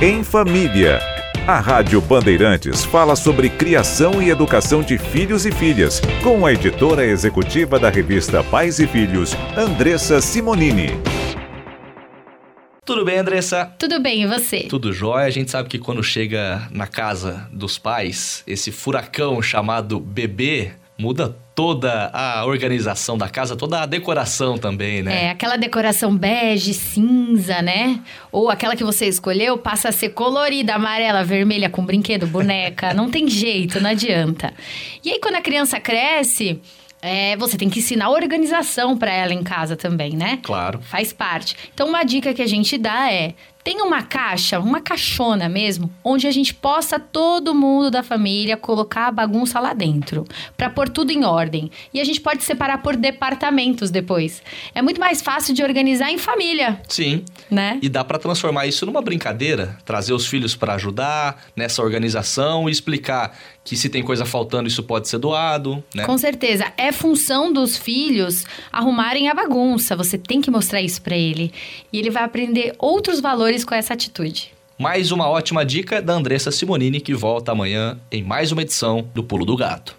Em Família. A Rádio Bandeirantes fala sobre criação e educação de filhos e filhas, com a editora executiva da revista Pais e Filhos, Andressa Simonini. Tudo bem, Andressa? Tudo bem, e você? Tudo jóia. A gente sabe que quando chega na casa dos pais, esse furacão chamado bebê muda toda a organização da casa, toda a decoração também, né? É, aquela decoração bege, cinza, né? Ou aquela que você escolheu passa a ser colorida, amarela, vermelha, com brinquedo, boneca. não tem jeito, não adianta. E aí, quando a criança cresce. É, você tem que ensinar organização para ela em casa também, né? Claro. Faz parte. Então, uma dica que a gente dá é: tem uma caixa, uma caixona mesmo, onde a gente possa todo mundo da família colocar a bagunça lá dentro, para pôr tudo em ordem. E a gente pode separar por departamentos depois. É muito mais fácil de organizar em família. Sim. Né? E dá para transformar isso numa brincadeira, trazer os filhos para ajudar nessa organização e explicar que se tem coisa faltando isso pode ser doado, né? Com certeza, é função dos filhos arrumarem a bagunça. Você tem que mostrar isso para ele e ele vai aprender outros valores com essa atitude. Mais uma ótima dica da Andressa Simonini, que volta amanhã em mais uma edição do Pulo do Gato.